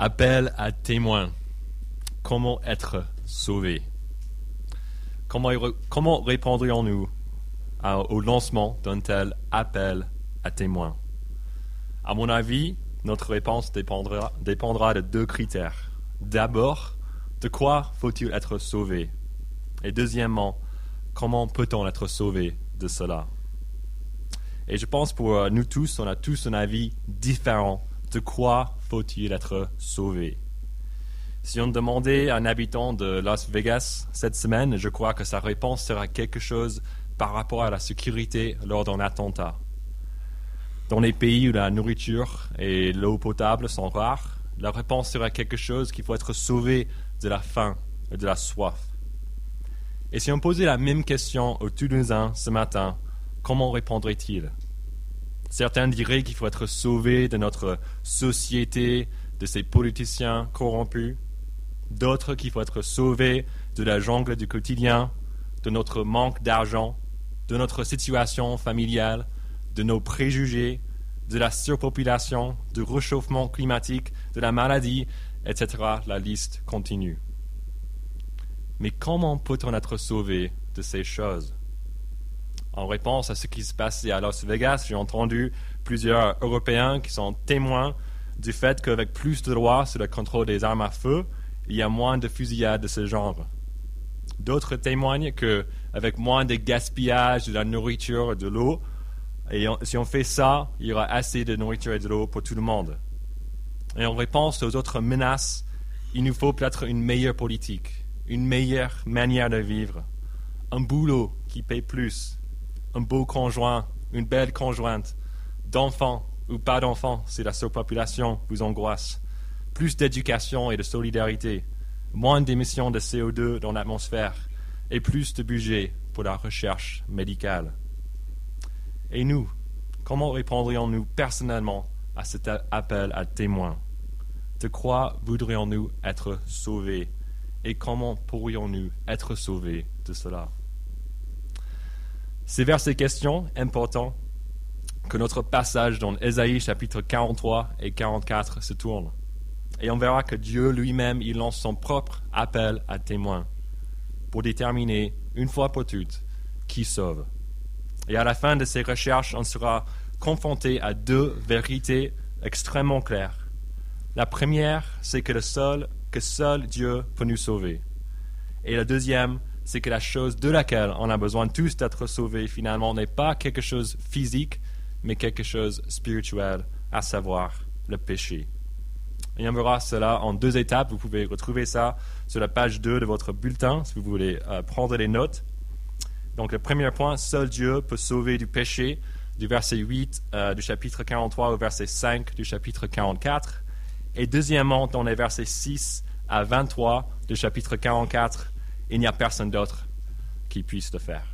Appel à témoins. Comment être sauvé? Comment, comment répondrions-nous au lancement d'un tel appel à témoins? À mon avis, notre réponse dépendra, dépendra de deux critères. D'abord, de quoi faut-il être sauvé? Et deuxièmement, comment peut-on être sauvé de cela? Et je pense pour nous tous, on a tous un avis différent de quoi faut-il être sauvé Si on demandait à un habitant de Las Vegas cette semaine, je crois que sa réponse sera quelque chose par rapport à la sécurité lors d'un attentat. Dans les pays où la nourriture et l'eau potable sont rares, la réponse sera quelque chose qu'il faut être sauvé de la faim et de la soif. Et si on posait la même question aux Toulousains ce matin, comment répondrait-il? Certains diraient qu'il faut être sauvé de notre société, de ces politiciens corrompus. D'autres qu'il faut être sauvé de la jungle du quotidien, de notre manque d'argent, de notre situation familiale, de nos préjugés, de la surpopulation, du réchauffement climatique, de la maladie, etc. La liste continue. Mais comment peut-on être sauvé de ces choses? En réponse à ce qui se passait à Las Vegas, j'ai entendu plusieurs Européens qui sont témoins du fait qu'avec plus de lois sur le contrôle des armes à feu, il y a moins de fusillades de ce genre. D'autres témoignent qu'avec moins de gaspillage de la nourriture et de l'eau, et si on fait ça, il y aura assez de nourriture et de l'eau pour tout le monde. Et en réponse aux autres menaces, il nous faut peut-être une meilleure politique, une meilleure manière de vivre, un boulot qui paye plus, un beau conjoint, une belle conjointe, d'enfants ou pas d'enfants si la surpopulation vous angoisse, plus d'éducation et de solidarité, moins d'émissions de CO2 dans l'atmosphère et plus de budget pour la recherche médicale. Et nous, comment répondrions-nous personnellement à cet appel à témoins? De quoi voudrions-nous être sauvés? Et comment pourrions-nous être sauvés de cela? C'est vers ces questions importantes que notre passage dans Ésaïe chapitre 43 et 44 se tourne. Et on verra que Dieu lui-même, il lance son propre appel à témoins pour déterminer une fois pour toutes qui sauve. Et à la fin de ces recherches, on sera confronté à deux vérités extrêmement claires. La première, c'est que, seul, que seul Dieu peut nous sauver. Et la deuxième, c'est que la chose de laquelle on a besoin tous d'être sauvés finalement n'est pas quelque chose physique, mais quelque chose spirituel, à savoir le péché. Et on verra cela en deux étapes. Vous pouvez retrouver ça sur la page 2 de votre bulletin si vous voulez euh, prendre les notes. Donc le premier point, seul Dieu peut sauver du péché, du verset 8 euh, du chapitre 43 au verset 5 du chapitre 44. Et deuxièmement, dans les versets 6 à 23 du chapitre 44, il n'y a personne d'autre qui puisse le faire.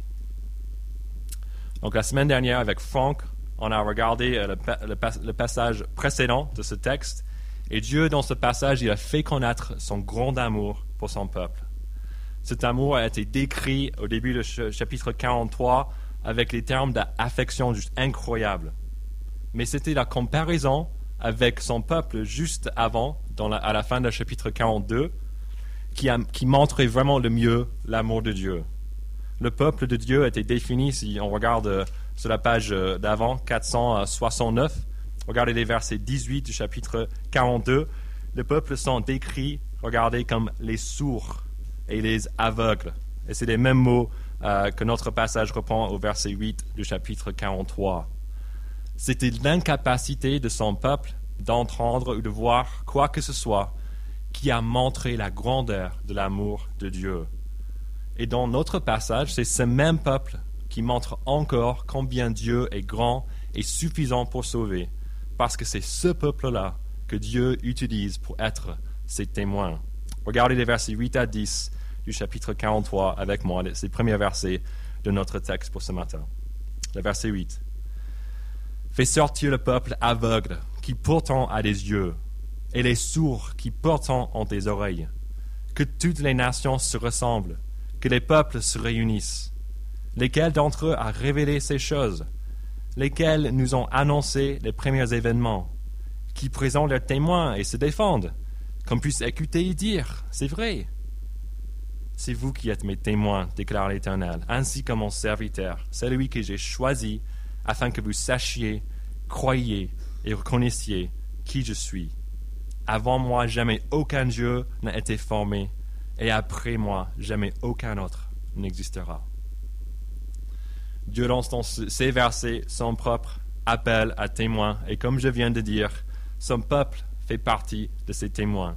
Donc la semaine dernière, avec Franck, on a regardé euh, le, passage précédent de ce texte, et Dieu, dans ce passage, il a fait connaître son grand amour pour son peuple. Cet amour a été décrit au début du chapitre 43 avec les termes d'affection juste incroyables. Mais c'était la comparaison avec son peuple juste avant, à la fin du chapitre 42, qui, montrait vraiment le mieux l'amour de Dieu. Le peuple de Dieu a été défini, si on regarde euh, sur la page euh, d'avant, 469, regardez les versets 18 du chapitre 42, le peuple sont décrits, regardez, comme les sourds et les aveugles. Et c'est les mêmes mots euh, que notre passage reprend au verset 8 du chapitre 43. C'était l'incapacité de son peuple d'entendre ou de voir quoi que ce soit qui a montré la grandeur de l'amour de Dieu. Et dans notre passage, c'est ce même peuple qui montre encore combien Dieu est grand et suffisant pour sauver, parce que c'est ce peuple-là que Dieu utilise pour être ses témoins. Regardez les versets 8 à 10 du chapitre 43 avec moi, ces premiers versets de notre texte pour ce matin. Le verset 8. Fais sortir le peuple aveugle qui pourtant a des yeux et les sourds qui pourtant ont des oreilles. Que toutes les nations se ressemblent, que les peuples se réunissent. Lesquels d'entre eux a révélé ces choses? Lesquels nous ont annoncé les premiers événements? Qui présentent leurs témoins et se défendent? Qu'on puisse écouter et dire, c'est vrai. C'est vous qui êtes mes témoins, déclare l'Éternel, ainsi que mon serviteur, celui que j'ai choisi, afin que vous sachiez, croyiez et reconnaissiez qui je suis. Avant moi, jamais aucun Dieu n'a été formé, et après moi, jamais aucun autre n'existera. Dieu lance dans ces versets son propre appel à témoins, et comme je viens de dire, son peuple fait partie de ces témoins.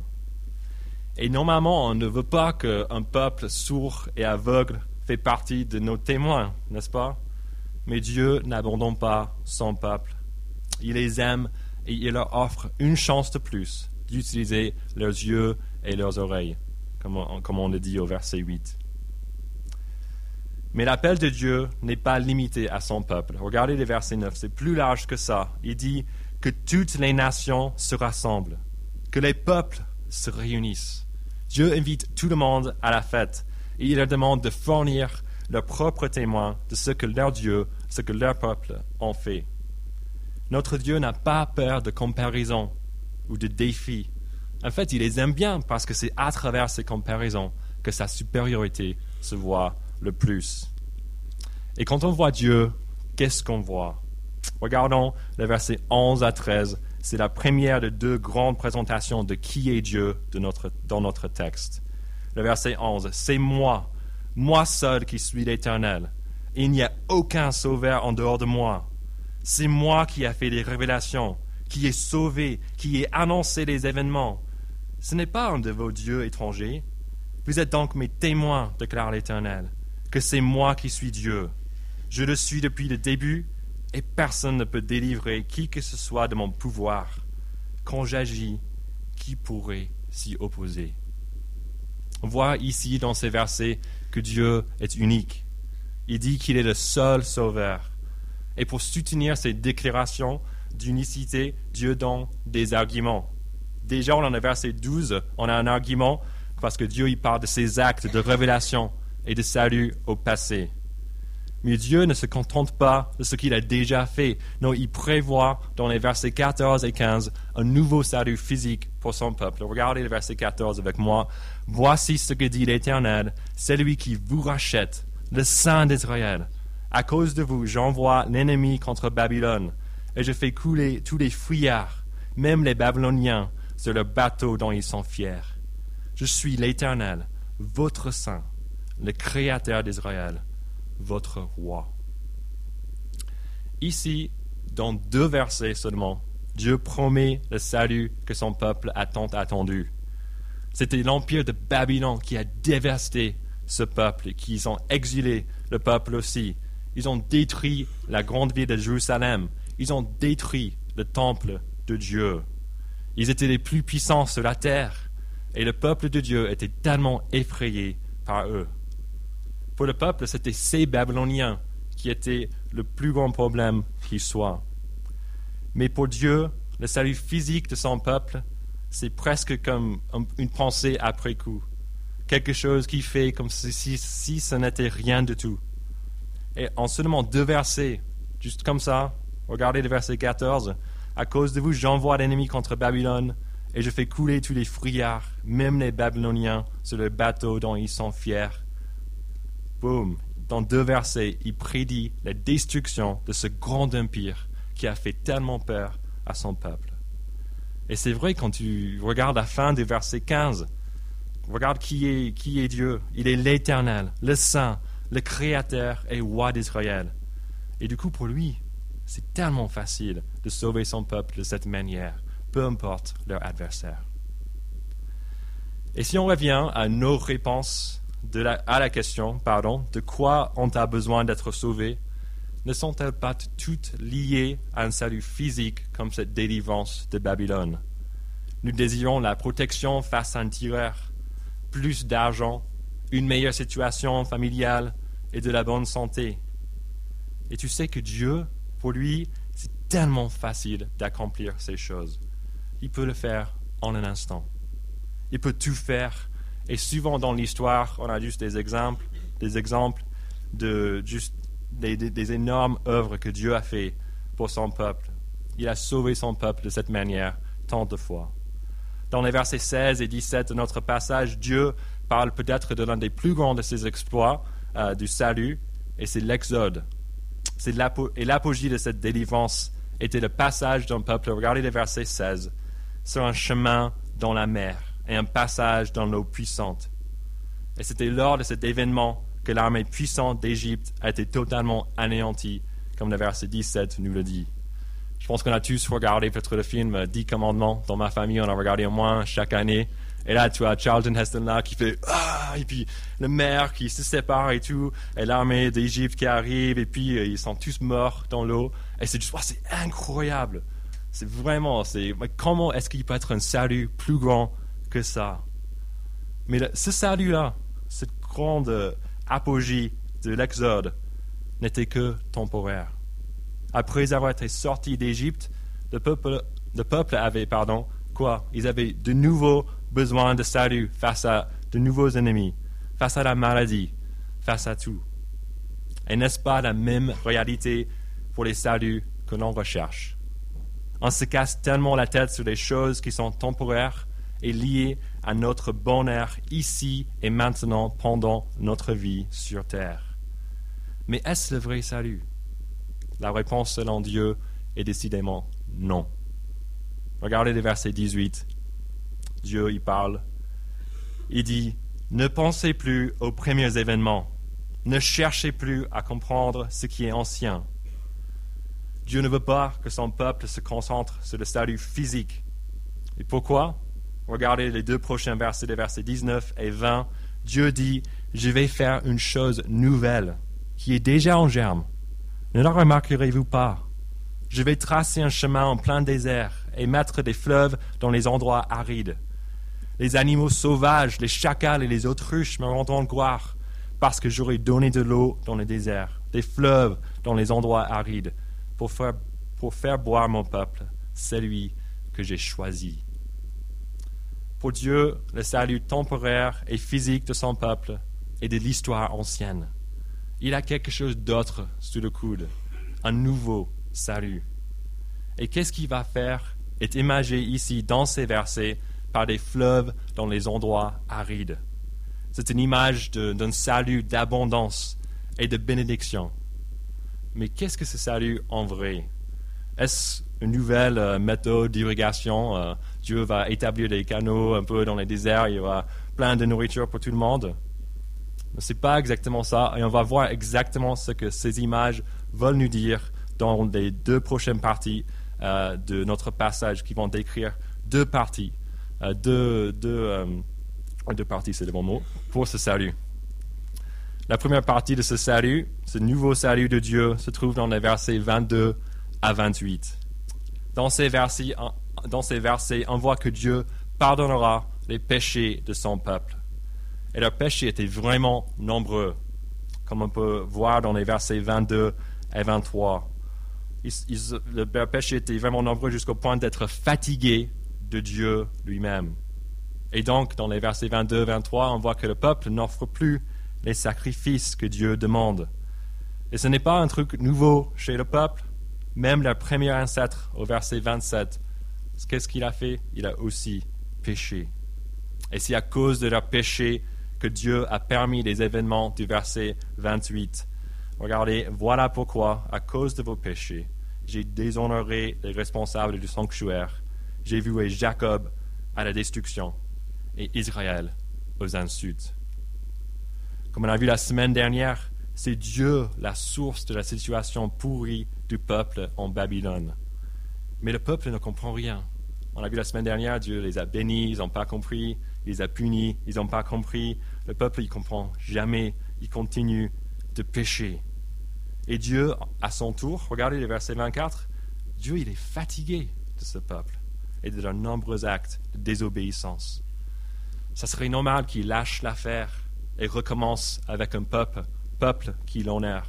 Et normalement, on ne veut pas qu'un peuple sourd et aveugle fait partie de nos témoins, n'est-ce pas? Mais Dieu n'abandonne pas son peuple. Il les aime et il leur offre une chance de plus d'utiliser leurs yeux et leurs oreilles, comme on, le dit au verset 8. Mais l'appel de Dieu n'est pas limité à son peuple. Regardez le verset 9, c'est plus large que ça. Il dit que toutes les nations se rassemblent, que les peuples se réunissent. Dieu invite tout le monde à la fête et il leur demande de fournir leurs propres témoins de ce que leur Dieu, ce que leur peuple ont fait. Notre Dieu n'a pas peur de comparaisons ou de défis. En fait, il les aime bien parce que c'est à travers ces comparaisons que sa supériorité se voit le plus. Et quand on voit Dieu, qu'est-ce qu'on voit? Regardons les versets 11 à 13 c'est la première de deux grandes présentations de qui est Dieu dans notre texte. Le verset 11, c'est moi, moi seul qui suis l'Éternel. Il n'y a aucun sauveur en dehors de moi. C'est moi qui ai fait les révélations, qui ai sauvé, qui ai annoncé les événements. Ce n'est pas un de vos dieux étrangers. Vous êtes donc mes témoins, déclare l'Éternel, que c'est moi qui suis Dieu. Je le suis depuis le début et personne ne peut délivrer qui que ce soit de mon pouvoir. Quand j'agis, qui pourrait s'y opposer? On voit ici dans ces versets que Dieu est unique. Il dit qu'il est le seul sauveur. Et pour soutenir ces déclarations d'unicité, Dieu donne des arguments. Déjà, dans le verset 12, on a un argument parce que Dieu y parle de ses actes de révélation et de salut au passé. Mais Dieu ne se contente pas de ce qu'il a déjà fait. Non, il prévoit dans les versets 14 et 15 un nouveau salut physique pour son peuple. Regardez le verset 14 avec moi. Voici ce que dit l'Éternel, celui qui vous rachète, le Saint d'Israël. À cause de vous, j'envoie l'ennemi contre Babylone, et je fais couler tous les fuyards, même les Babyloniens, sur le bateau dont ils sont fiers. Je suis l'Éternel, votre Saint, le Créateur d'Israël votre roi. Ici, dans deux versets seulement, Dieu promet le salut que son peuple a tant attendu. C'était l'empire de Babylone qui a dévasté ce peuple, qui ont exilé le peuple aussi. Ils ont détruit la grande ville de Jérusalem. Ils ont détruit le temple de Dieu. Ils étaient les plus puissants sur la terre. Et le peuple de Dieu était tellement effrayé par eux. Pour le peuple, c'était ces Babyloniens qui étaient le plus grand problème qui soit. Mais pour Dieu, le salut physique de son peuple, c'est presque comme une pensée après coup. Quelque chose qui fait comme si, ce n'était rien du tout. Et en seulement deux versets, juste comme ça, regardez le verset 14, à cause de vous, j'envoie l'ennemi contre Babylone, et je fais couler tous les friards, même les Babyloniens, sur le bateau dont ils sont fiers boum, dans deux versets, il prédit la destruction de ce grand empire qui a fait tellement peur à son peuple. Et c'est vrai quand tu regardes la fin du verset 15, regarde qui est, qui est Dieu. Il est l'Éternel, le Saint, le Créateur et roi d'Israël. Et du coup, pour lui, c'est tellement facile de sauver son peuple de cette manière, peu importe leur adversaire. Et si on revient à nos réponses à la question, pardon, de quoi ont-elles besoin d'être sauvées, ne sont-elles pas toutes liées à un salut physique comme cette délivrance de Babylone? Nous désirons la protection face à un tireur, plus d'argent, une meilleure situation familiale et de la bonne santé. Et tu sais que Dieu, pour lui, c'est tellement facile d'accomplir ces choses. Il peut le faire en un instant. Il peut tout faire et souvent dans l'histoire, on a juste des exemples, des exemples de juste des, énormes œuvres que Dieu a fait pour son peuple. Il a sauvé son peuple de cette manière tant de fois. Dans les versets 16 et 17 de notre passage, Dieu parle peut-être de l'un des plus grands de ses exploits euh, du salut, et c'est l'Exode. Et l'apogée de cette délivrance était le passage d'un peuple, regardez les versets 16, sur un chemin dans la mer et un passage dans l'eau puissante. Et c'était lors de cet événement que l'armée puissante d'Égypte a été totalement anéantie, comme le verset 17 nous le dit. Je pense qu'on a tous regardé peut-être le film Dix commandements. Dans ma famille, on a regardé au moins chaque année. Et là, tu as Charlton Heston là qui fait ah et puis le maire qui se sépare et tout, et l'armée d'Égypte qui arrive et puis euh, ils sont tous morts dans l'eau. Et c'est juste, c'est incroyable. C'est vraiment, c'est comment est-ce qu'il peut être un salut plus grand que ça? Mais ce salut là, cette grande euh, apogée de l'Exode, n'était que temporaire. Après avoir été sortis d'Égypte, le peuple, le peuple avait, pardon, quoi? Ils avaient de nouveaux besoins de salut face à de nouveaux ennemis, face à la maladie, face à tout. Et n'est-ce pas la même réalité pour les saluts que l'on recherche? On se casse tellement la tête sur les choses qui sont temporaires et liées à notre bonheur ici et maintenant pendant notre vie sur terre. Mais est-ce le vrai salut? La réponse selon Dieu est décidément non. Regardez le verset 18. Dieu y parle. Il dit, ne pensez plus aux premiers événements. Ne cherchez plus à comprendre ce qui est ancien. Dieu ne veut pas que son peuple se concentre sur le salut physique. Et pourquoi? Regardez les deux prochains versets, les versets 19 et 20. Dieu dit, je vais faire une chose nouvelle qui est déjà en germe. Ne la remarquerez-vous pas? Je vais tracer un chemin en plein désert et mettre des fleuves dans les endroits arides. Les animaux sauvages, les chacals et les autruches me rendront gloire, parce que j'aurai donné de l'eau dans le désert, des fleuves dans les endroits arides, pour faire, pour faire boire mon peuple, celui que j'ai choisi. Pour Dieu, le salut temporaire et physique de son peuple est de l'histoire ancienne. Il a quelque chose d'autre sous le coude, un nouveau salut. Et qu'est-ce qu'il va faire? Est imagé ici dans ces versets par des fleuves dans les endroits arides. C'est une image d'un salut d'abondance et de bénédiction. Mais qu'est-ce que ce salut en vrai? Est-ce une nouvelle euh, méthode d'irrigation euh, Dieu va établir des canaux un peu dans les déserts, il y aura plein de nourriture pour tout le monde? Ce n'est pas exactement ça, et on va voir exactement ce que ces images veulent nous dire dans les deux prochaines parties euh, de notre passage qui vont décrire deux parties, euh, deux, euh, deux, parties, c'est le bon mot, pour ce salut. La première partie de ce salut, ce nouveau salut de Dieu, se trouve dans les versets 22 à 28. Dans ces versets, on voit que Dieu pardonnera les péchés de son peuple. Et leurs péchés étaient vraiment nombreux, comme on peut voir dans les versets 22 et 23 le péché était vraiment nombreux jusqu'au point d'être fatigué de Dieu lui-même. Et donc, dans les versets 22-23, on voit que le peuple n'offre plus les sacrifices que Dieu demande. Et ce n'est pas un truc nouveau chez le peuple. Même leur premier ancêtre, au verset 27, qu'est-ce qu'il a fait? Il a aussi péché. Et c'est à cause de leur péché que Dieu a permis les événements du verset 28 Regardez, voilà pourquoi, à cause de vos péchés, j'ai déshonoré les responsables du sanctuaire. J'ai voué Jacob à la destruction et Israël aux insultes. Comme on a vu la semaine dernière, c'est Dieu la source de la situation pourrie du peuple en Babylone. Mais le peuple ne comprend rien. On a vu la semaine dernière, Dieu les a bénis, ils n'ont pas compris, il les a punis, ils n'ont pas compris. Le peuple, il comprend jamais, il continue de pécher. Et Dieu, à son tour, regardez le verset 24, Dieu, il est fatigué de ce peuple et de leurs nombreux actes de désobéissance. Ça serait normal qu'il lâche l'affaire et recommence avec un peuple, peuple qui l'honore,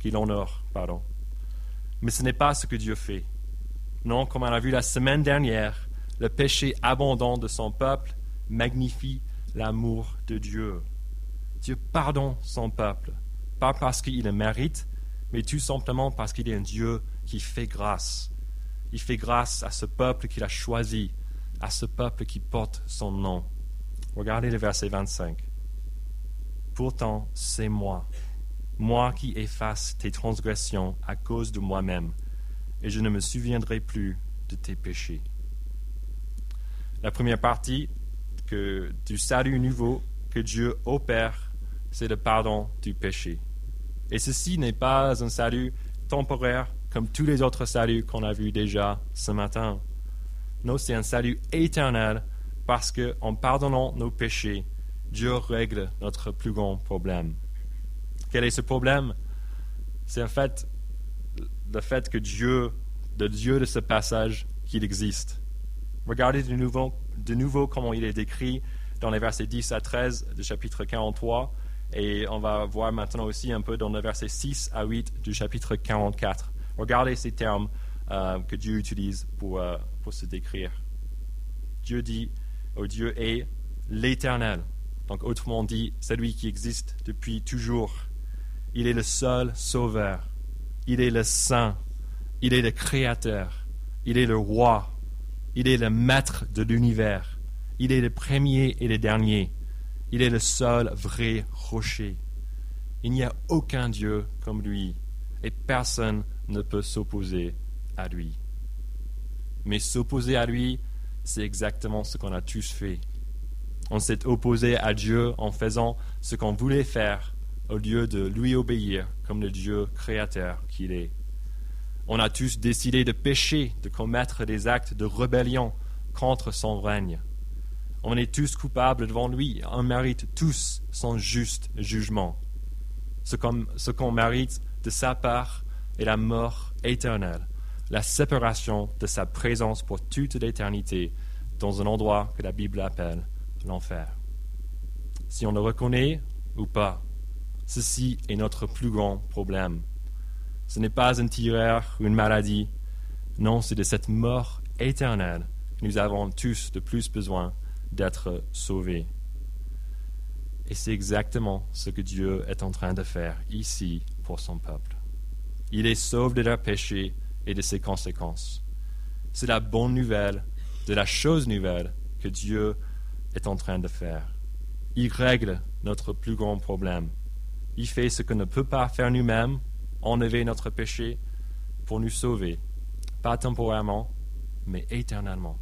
qui l'honore, pardon. Mais ce n'est pas ce que Dieu fait. Non, comme on a vu la semaine dernière, le péché abondant de son peuple magnifie l'amour de Dieu. Dieu pardonne son peuple pas parce qu'il le mérite, mais tout simplement parce qu'il est un Dieu qui fait grâce. Il fait grâce à ce peuple qu'il a choisi, à ce peuple qui porte son nom. Regardez le verset 25. Pourtant, c'est moi, moi qui efface tes transgressions à cause de moi-même, et je ne me souviendrai plus de tes péchés. La première partie que, du salut nouveau que Dieu opère, c'est le pardon du péché. Et ceci n'est pas un salut temporaire comme tous les autres saluts qu'on a vus déjà ce matin. Non, c'est un salut éternel parce qu'en pardonnant nos péchés, Dieu règle notre plus grand problème. Quel est ce problème? C'est en fait le fait que Dieu, le Dieu de ce passage, qu'il existe. Regardez de nouveau, de nouveau comment il est décrit dans les versets 10 à 13 du chapitre 43. Et on va voir maintenant aussi un peu dans les versets 6 à 8 du chapitre 44. Regardez ces termes euh, que Dieu utilise pour, euh, pour se décrire. Dieu dit, oh Dieu est l'éternel. Donc autrement dit, celui qui existe depuis toujours. Il est le seul sauveur. Il est le saint. Il est le créateur. Il est le roi. Il est le maître de l'univers. Il est le premier et le dernier. Il est le seul vrai rocher. Il n'y a aucun Dieu comme lui, et personne ne peut s'opposer à lui. Mais s'opposer à lui, c'est exactement ce qu'on a tous fait. On s'est opposé à Dieu en faisant ce qu'on voulait faire au lieu de lui obéir comme le Dieu créateur qu'il est. On a tous décidé de pécher, de commettre des actes de rébellion contre son règne. On est tous coupables devant lui. On mérite tous son juste jugement. Ce qu'on mérite de sa part est la mort éternelle, la séparation de sa présence pour toute l'éternité dans un endroit que la Bible appelle l'enfer. Si on le reconnaît ou pas, ceci est notre plus grand problème. Ce n'est pas une tireur ou une maladie. Non, c'est de cette mort éternelle que nous avons tous de plus besoin d'être sauvés. Et c'est exactement ce que Dieu est en train de faire ici pour son peuple. Il est sauve de leurs péchés et de ses conséquences. C'est la bonne nouvelle, de la chose nouvelle que Dieu est en train de faire. Il règle notre plus grand problème. Il fait ce que ne peut pas faire nous-mêmes enlever notre péché pour nous sauver, pas temporairement, mais éternellement.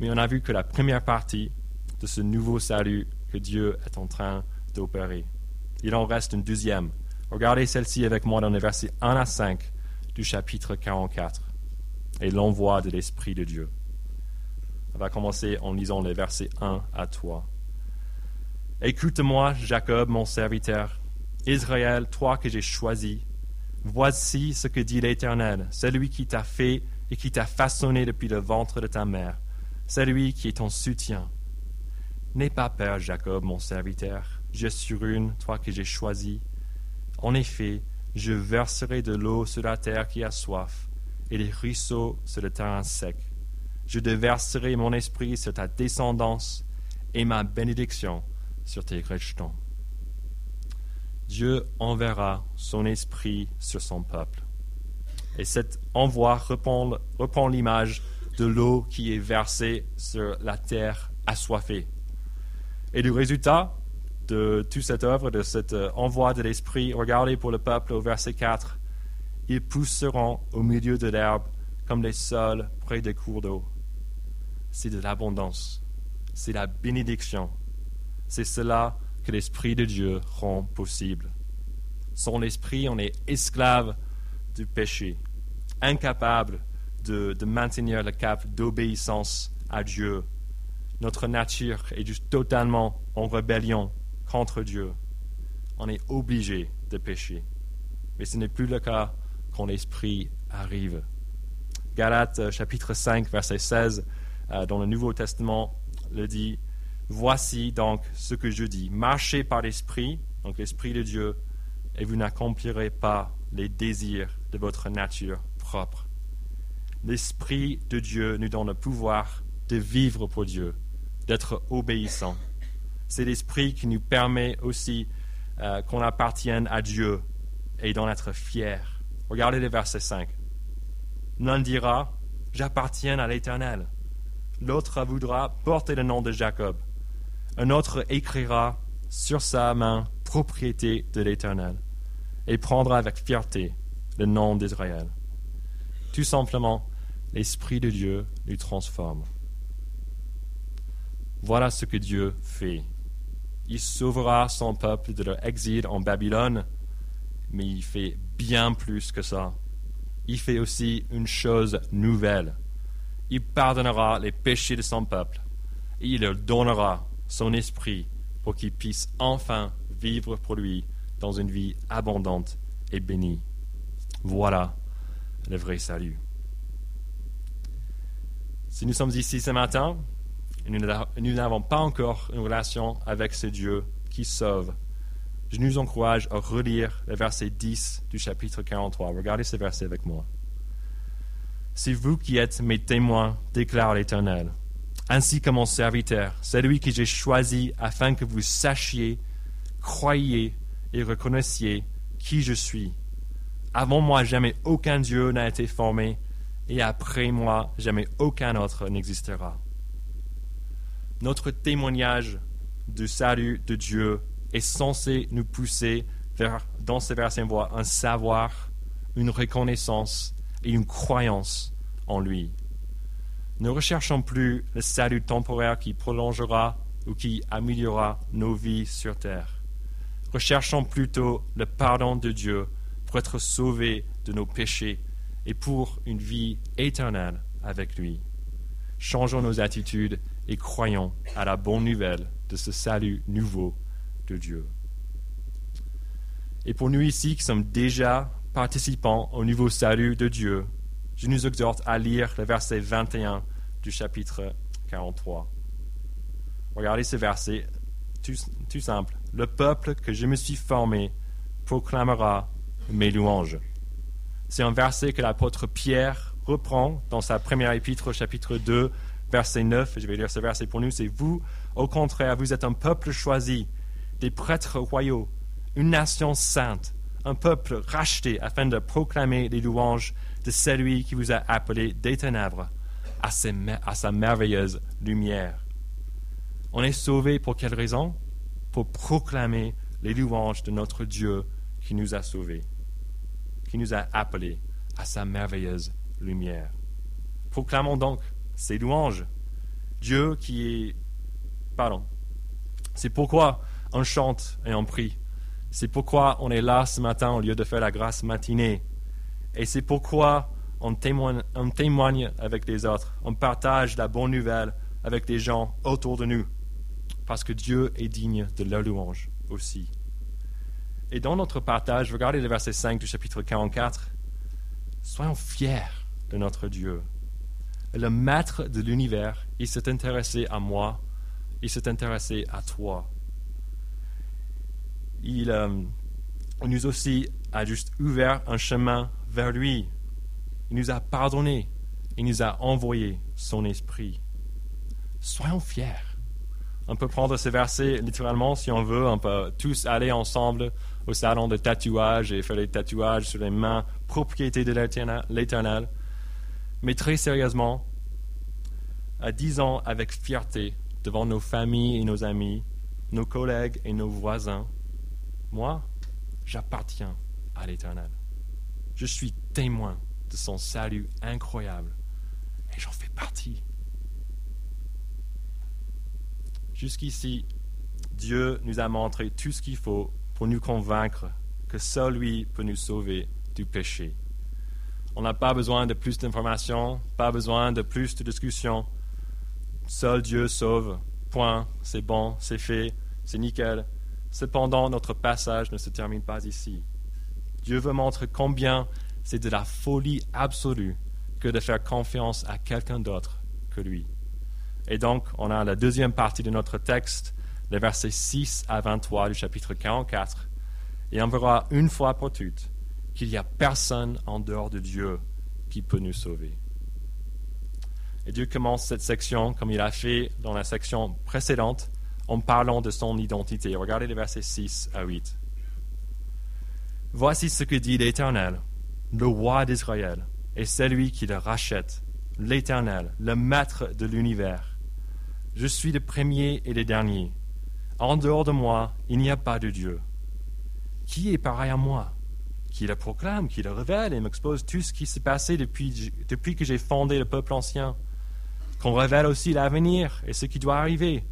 Mais on a vu que la première partie de ce nouveau salut que Dieu est en train d'opérer. Il en reste une deuxième. Regardez celle-ci avec moi dans les versets 1 à 5 du chapitre 44 et l'envoi de l'Esprit de Dieu. On va commencer en lisant les versets 1 à 3. Écoute-moi, Jacob, mon serviteur, Israël, toi que j'ai choisi, voici ce que dit l'Éternel, celui qui t'a fait et qui t'a façonné depuis le ventre de ta mère, celui qui est ton soutien. N'aie pas peur, Jacob, mon serviteur, je suis une, toi que j'ai choisi. En effet, je verserai de l'eau sur la terre qui a soif, et des ruisseaux sur le terrain sec. Je déverserai mon esprit sur ta descendance et ma bénédiction sur tes rejetons. Dieu enverra son esprit sur son peuple. Et cet envoi reprend, reprend l'image de l'eau qui est versée sur la terre assoiffée. Et le résultat de toute cette œuvre, de cet euh, envoi de l'esprit, regardez pour le peuple au verset 4, ils pousseront au milieu de l'herbe comme les sols près des cours d'eau. C'est de l'abondance, c'est la bénédiction, c'est cela que l'Esprit de Dieu rend possible. Son esprit, on est esclave du péché, incapable de, maintenir le cap d'obéissance à Dieu. Notre nature est juste totalement en rébellion contre Dieu. On est obligé de pécher. Mais ce n'est plus le cas quand l'Esprit arrive. Galates euh, chapitre 5, verset 16, euh, dans le Nouveau Testament, le dit Voici donc ce que je dis. Marchez par l'Esprit, donc l'Esprit de Dieu, et vous n'accomplirez pas les désirs de votre nature propre. L'Esprit de Dieu nous donne le pouvoir de vivre pour Dieu, d'être obéissant. C'est l'Esprit qui nous permet aussi euh, qu'on appartienne à Dieu et d'en être fier. Regardez le verset 5. L'un dira, j'appartiens à l'Éternel. L'autre voudra porter le nom de Jacob. Un autre écrira sur sa main propriété de l'Éternel et prendra avec fierté le nom d'Israël. Tout simplement, l'Esprit de Dieu lui transforme. Voilà ce que Dieu fait. Il sauvera son peuple de leur exil en Babylone, mais il fait bien plus que ça. Il fait aussi une chose nouvelle. Il pardonnera les péchés de son peuple et il leur donnera son esprit pour qu'ils puissent enfin vivre pour lui dans une vie abondante et bénie. Voilà le vrai salut. Si nous sommes ici ce matin, nous n'avons pas encore une relation avec ce Dieu qui sauve. Je nous encourage à relire le verset 10 du chapitre 43. Regardez ce verset avec moi. C'est vous qui êtes mes témoins, déclare l'Éternel, ainsi que mon serviteur, celui que j'ai choisi afin que vous sachiez, croyiez et reconnaissiez qui je suis. Avant moi, jamais aucun Dieu n'a été formé, et après moi, jamais aucun autre n'existera. Notre témoignage du salut de Dieu est censé nous pousser vers, dans ces versets, un savoir, une reconnaissance et une croyance en lui. Ne recherchons plus le salut temporaire qui prolongera ou qui améliorera nos vies sur terre. Recherchons plutôt le pardon de Dieu pour être sauvés de nos péchés et pour une vie éternelle avec lui. Changeons nos attitudes et croyons à la bonne nouvelle de ce salut nouveau de Dieu. Et pour nous ici qui sommes déjà participants au nouveau salut de Dieu, je nous exhorte à lire le verset 21 du chapitre 43. Regardez ce verset, tout, simple. Le peuple que je me suis formé proclamera mes louanges. C'est un verset que l'apôtre Pierre reprend dans sa première épître au chapitre 2, verset 9. Je vais lire ce verset pour nous. C'est vous, au contraire, vous êtes un peuple choisi, des prêtres royaux, une nation sainte, un peuple racheté afin de proclamer les louanges de celui qui vous a appelé des ténèbres à, sa merveilleuse lumière. On est sauvé pour quelle raison? Pour proclamer les louanges de notre Dieu qui nous a sauvés, qui nous a appelés à sa merveilleuse lumière. Proclamons donc ces louanges. Dieu qui est... Pardon. C'est pourquoi on chante et on prie. C'est pourquoi on est là ce matin au lieu de faire la grâce matinée. Et c'est pourquoi on témoigne, on témoigne avec les autres. On partage la bonne nouvelle avec les gens autour de nous. Parce que Dieu est digne de leur louange aussi. Et dans notre partage, regardez le verset 5 du chapitre 44. Soyons fiers de notre Dieu. Le maître de l'univers, il s'est intéressé à moi, il s'est intéressé à toi. Il, euh, nous aussi a juste ouvert un chemin vers lui. Il nous a pardonné. Il nous a envoyé son esprit. Soyons fiers. On peut prendre ce verset littéralement si on veut. On peut tous aller ensemble au salon de tatouage et faire les tatouages sur les mains, propriété de l'Éternel. Mais très sérieusement, disons avec fierté devant nos familles et nos amis, nos collègues et nos voisins, moi, j'appartiens à l'Éternel. Je suis témoin de son salut incroyable et j'en fais partie. Jusqu'ici, Dieu nous a montré tout ce qu'il faut pour nous convaincre que seul lui peut nous sauver du péché. On n'a pas besoin de plus d'informations, pas besoin de plus de discussions. Seul Dieu sauve. Point. C'est bon, c'est fait, c'est nickel. Cependant, notre passage ne se termine pas ici. Dieu veut montrer combien c'est de la folie absolue que de faire confiance à quelqu'un d'autre que lui. Et donc, on a la deuxième partie de notre texte, les versets 6 à 23 du chapitre 44, et on verra une fois pour toutes qu'il n'y a personne en dehors de Dieu qui peut nous sauver. Et Dieu commence cette section, comme il a fait dans la section précédente, en parlant de son identité. Regardez les versets 6 à 8. Voici ce que dit l'Éternel, le roi d'Israël, et celui qui le rachète l'Éternel, le Maître de l'univers. Je suis le premier et le dernier. En dehors de moi, il n'y a pas de Dieu. Qui est pareil à moi? Qui le proclame, qui le révèle et m'expose tout ce qui s'est passé depuis, que j'ai fondé le peuple ancien Qu'on révèle aussi l'avenir et ce qui doit arriver.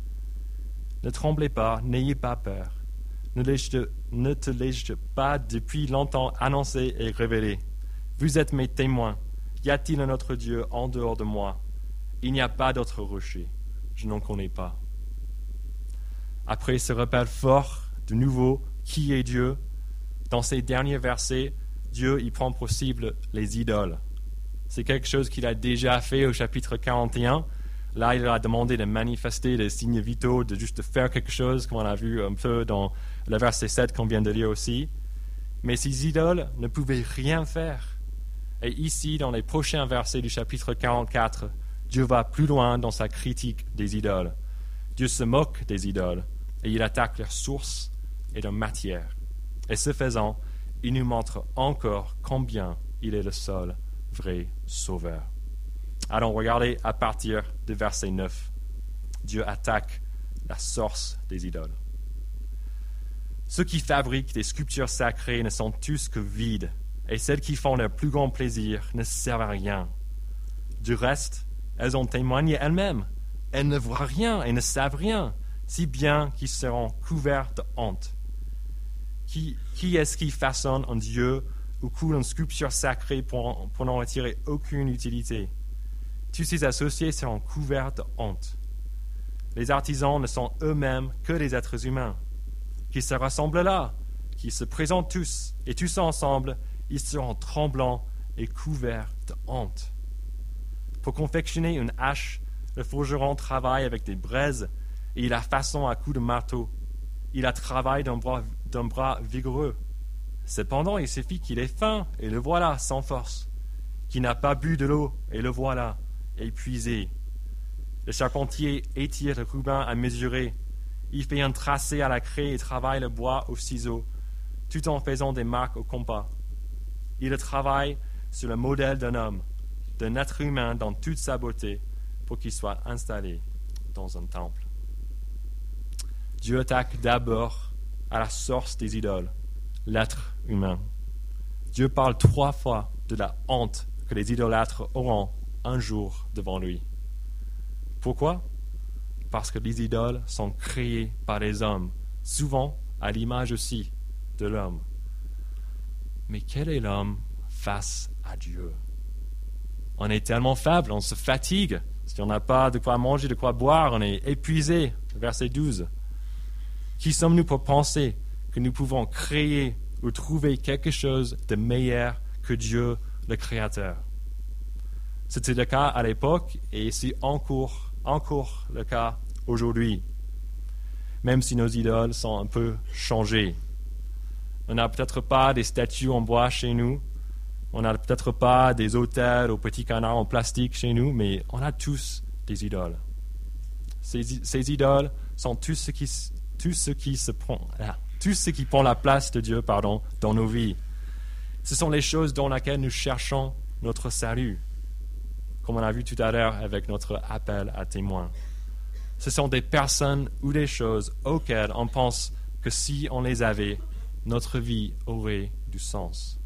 Ne tremblez pas, n'ayez pas peur. Ne, ne te l'ai-je pas depuis longtemps annoncé et révélé Vous êtes mes témoins. Y a-t-il un autre Dieu en dehors de moi? Il n'y a pas d'autre rocher. Je n'en connais pas. Après ce rappel fort, de nouveau, qui est Dieu? Dans ces derniers versets, Dieu y prend possible les idoles. C'est quelque chose qu'il a déjà fait au chapitre 41. Là, il a demandé de manifester les signes vitaux, de juste faire quelque chose, comme on a vu un peu dans le verset 7 qu'on vient de lire aussi. Mais ces idoles ne pouvaient rien faire. Et ici, dans les prochains versets du chapitre 44, Dieu va plus loin dans sa critique des idoles. Dieu se moque des idoles et il attaque leur source et leur matière. Et ce faisant, il nous montre encore combien il est le seul vrai sauveur. Allons regarder à partir du verset 9. Dieu attaque la source des idoles. Ceux qui fabriquent des sculptures sacrées ne sont tous que vides et celles qui font leur plus grand plaisir ne servent à rien. Du reste, elles ont témoigné elles-mêmes. Elles ne voient rien et ne savent rien, si bien qu'ils seront couverts de honte. Qui, est-ce qui façonne un dieu ou coule une sculpture sacrée pour, n'en retirer aucune utilité? Tous ces associés seront couverts de honte. Les artisans ne sont eux-mêmes que des êtres humains, qui se rassemblent là, qui se présentent tous, et tous ensemble, ils seront tremblants et couverts de honte. Pour confectionner une hache, le forgeron travaille avec des braises et il a façon à coups de marteau. Il a travail d'un bras, bras vigoureux. Cependant, il suffit qu'il ait faim, et le voilà sans force. Qu'il n'a pas bu de l'eau, et le voilà épuisé. Le charpentier étire le ruban à mesurer. Il fait un tracé à la craie et travaille le bois au ciseau, tout en faisant des marques au compas. Il travaille sur le modèle d'un homme, d'un être humain dans toute sa beauté, pour qu'il soit installé dans un temple. Dieu attaque d'abord à la source des idoles, l'être humain. Dieu parle trois fois de la honte que les idolâtres auront un jour devant lui. Pourquoi? Parce que les idoles sont créées par les hommes, souvent à l'image aussi de l'homme. Mais quel est l'homme face à Dieu? On est tellement faible, on se fatigue. Si on n'a pas de quoi manger, de quoi boire, on est épuisé. Verset 12. Qui sommes-nous pour penser que nous pouvons créer ou trouver quelque chose de meilleur que Dieu, le Créateur? C'était le cas à l'époque et c'est encore, encore le cas aujourd'hui, même si nos idoles sont un peu changées. On n'a peut-être pas des statues en bois chez nous. On n'a peut-être pas des autels aux petits canards en plastique chez nous, mais on a tous des idoles. Ces, idoles sont tout ce qui, tout ce qui se prend, tout ce qui prend la place de Dieu, pardon, dans nos vies. Ce sont les choses dans lesquelles nous cherchons notre salut, comme on a vu tout à l'heure avec notre appel à témoins. Ce sont des personnes ou des choses auxquelles on pense que si on les avait, notre vie aurait du sens.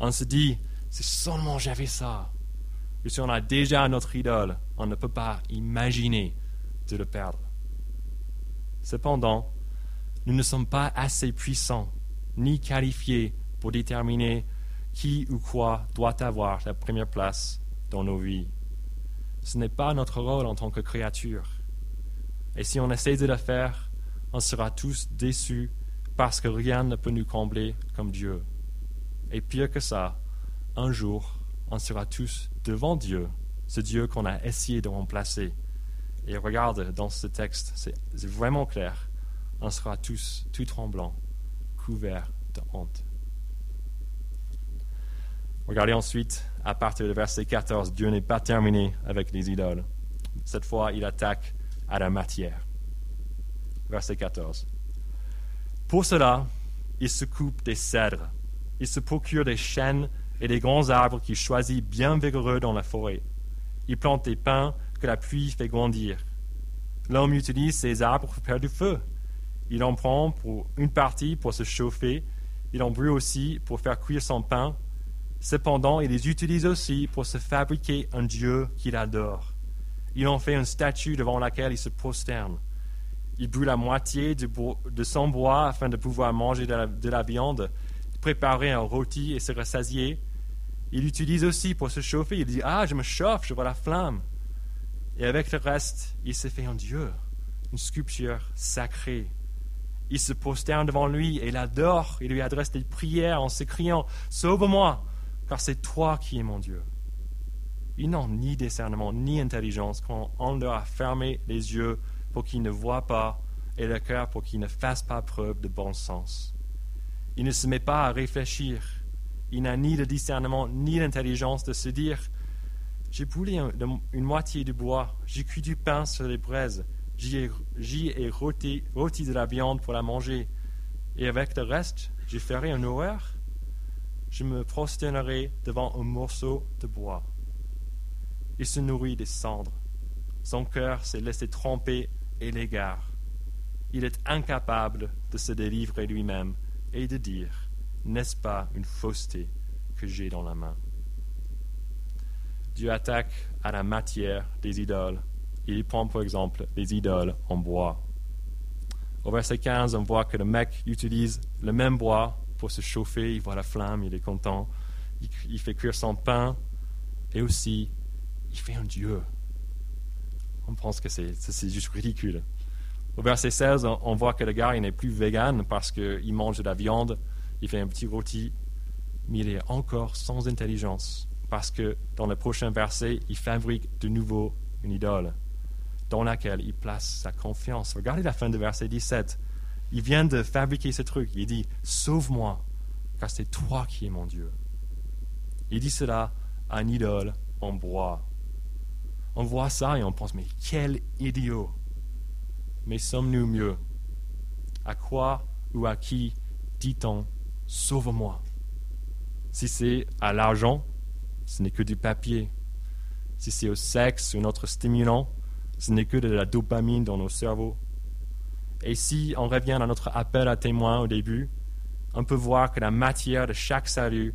On se dit, c'est seulement j'avais ça. Et si on a déjà notre idole, on ne peut pas imaginer de le perdre. Cependant, nous ne sommes pas assez puissants ni qualifiés pour déterminer qui ou quoi doit avoir la première place dans nos vies. Ce n'est pas notre rôle en tant que créature. Et si on essaie de le faire, on sera tous déçus parce que rien ne peut nous combler comme Dieu. Et pire que ça, un jour, on sera tous devant Dieu, ce Dieu qu'on a essayé de remplacer. Et regarde dans ce texte, c'est vraiment clair. On sera tous tout tremblants, couverts de honte. Regardez ensuite, à partir du verset 14, Dieu n'est pas terminé avec les idoles. Cette fois, il attaque à la matière. Verset 14. Pour cela, il se coupe des cèdres. Il se procure des chênes et des grands arbres qu'il choisit bien vigoureux dans la forêt. Il plante des pins que la pluie fait grandir. L'homme utilise ces arbres pour faire du feu. Il en prend pour une partie pour se chauffer. Il en brûle aussi pour faire cuire son pain. Cependant, il les utilise aussi pour se fabriquer un Dieu qu'il adore. Il en fait une statue devant laquelle il se prosterne. Il brûle la moitié de, son bois afin de pouvoir manger de la, de la viande, préparer un rôti et se rassasier. Il utilise aussi pour se chauffer. Il dit Ah, je me chauffe, je vois la flamme. Et avec le reste, il s'est fait un Dieu, une sculpture sacrée. Il se prosterne devant lui et l'adore. Il lui adresse des prières en s'écriant Sauve-moi, car c'est toi qui es mon Dieu. Ils n'ont ni discernement ni intelligence quand on leur a fermé les yeux pour qu'ils ne voient pas et le cœur pour qu'ils ne fassent pas preuve de bon sens. Il ne se met pas à réfléchir. Il n'a ni de discernement ni d'intelligence de se dire J'ai brûlé une moitié du bois, j'ai cuit du pain sur les braises, j'y ai, rôti, de la viande pour la manger, et avec le reste, j'ai ferai un horreur Je me prosternerai devant un morceau de bois. Il se nourrit des cendres. Son cœur s'est laissé tromper et l'égare. Il est incapable de se délivrer lui-même et de dire N'est-ce pas une fausseté que j'ai dans la main? Dieu attaque à la matière des idoles. Il prend par exemple les idoles en bois. Au verset 15, on voit que le mec utilise le même bois pour se chauffer. Il voit la flamme, il est content. Il, fait cuire son pain et aussi il fait un Dieu on pense que c'est juste ridicule. Au verset 16, on voit que le gars n'est plus vegan parce qu'il mange de la viande, il fait un petit rôti, mais il est encore sans intelligence parce que dans le prochain verset, il fabrique de nouveau une idole dans laquelle il place sa confiance. Regardez la fin du verset 17. Il vient de fabriquer ce truc. Il dit Sauve-moi, car c'est toi qui es mon Dieu. Il dit cela à une idole en bois on voit ça et on pense, mais quel idiot. Mais sommes-nous mieux? À quoi ou à qui dit-on, sauve-moi? Si c'est à l'argent, ce n'est que du papier. Si c'est au sexe ou notre stimulant, ce n'est que de la dopamine dans nos cerveaux. Et si on revient à notre appel à témoin au début, on peut voir que la matière de chaque salut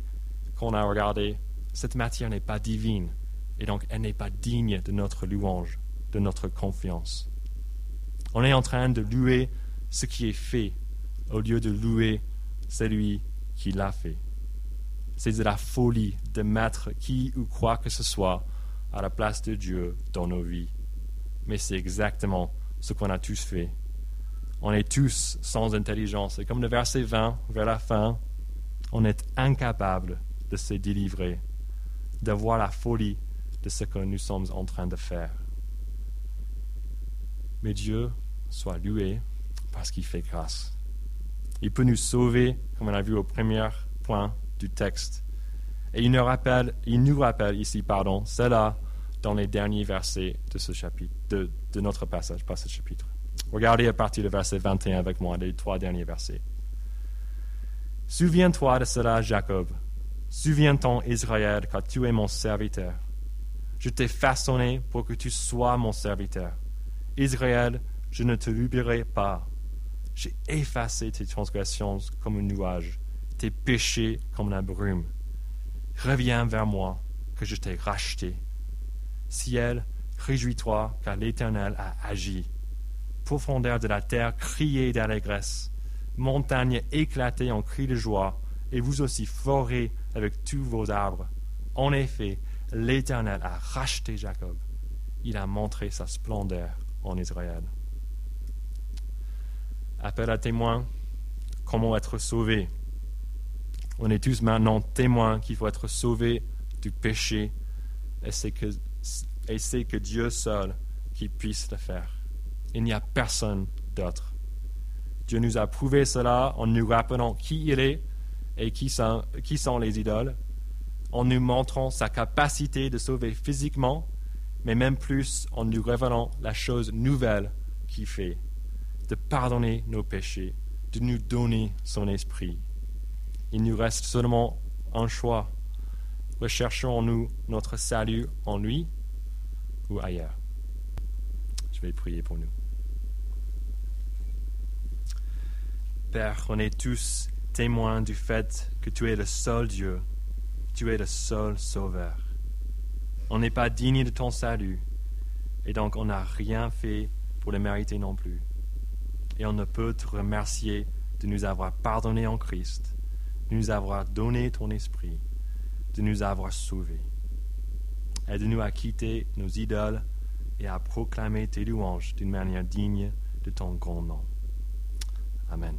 qu'on a regardé, cette matière n'est pas divine, et donc elle n'est pas digne de notre louange, de notre confiance. On est en train de louer ce qui est fait au lieu de louer celui qui l'a fait. C'est de la folie de mettre qui ou quoi que ce soit à la place de Dieu dans nos vies. Mais c'est exactement ce qu'on a tous fait. On est tous sans intelligence. Et comme le verset 20, vers la fin, on est incapable de se délivrer, de voir la folie de ce que nous sommes en train de faire. Mais Dieu soit loué parce qu'il fait grâce. Il peut nous sauver, comme on a vu au premier point texte. Et il nous rappelle, ici, pardon, cela dans les derniers versets de ce chapitre, de, de notre passage, pas ce chapitre. Regardez à partir du verset 21 avec moi, les trois derniers versets. Souviens-toi de cela, Jacob. Souviens-toi, Israël, car tu es mon serviteur. Je t'ai façonné pour que tu sois mon serviteur. Israël, je ne te l'oublierai pas. J'ai effacé tes transgressions comme un nuage, tes péchés comme la brume. Reviens vers moi, que je t'ai racheté. Ciel, réjouis-toi, car l'Éternel a agi. Profondeur de la terre, criez d'allégresse. Montagne éclatée en cris de joie, et vous aussi forez avec tous vos arbres. En effet, l'Éternel a racheté Jacob. Il a montré sa splendeur en Israël. Appel à témoins, comment être sauvé? On est tous maintenant témoins qu'il faut être sauvé du péché et c'est que, Dieu seul qui puisse le faire. Il n'y a personne d'autre. Dieu nous a prouvé cela en nous rappelant qui il est et qui sont les idoles en nous montrant sa capacité de sauver physiquement, mais même plus en nous révélant la chose nouvelle qu'il fait, de pardonner nos péchés, de nous donner son esprit. Il nous reste seulement un choix. Recherchons-nous notre salut en lui ou ailleurs. Je vais prier pour nous. Père, on est tous témoins du fait que tu es le seul Dieu, tu es le seul Sauveur. On n'est pas digne de ton salut, et donc on n'a rien fait pour le mériter non plus. Et on ne peut te remercier de nous avoir pardonné en Christ, de nous avoir donné ton esprit, de nous avoir sauvés. Aide-nous à quitter nos idoles et à proclamer tes louanges d'une manière digne de ton grand nom. Amen.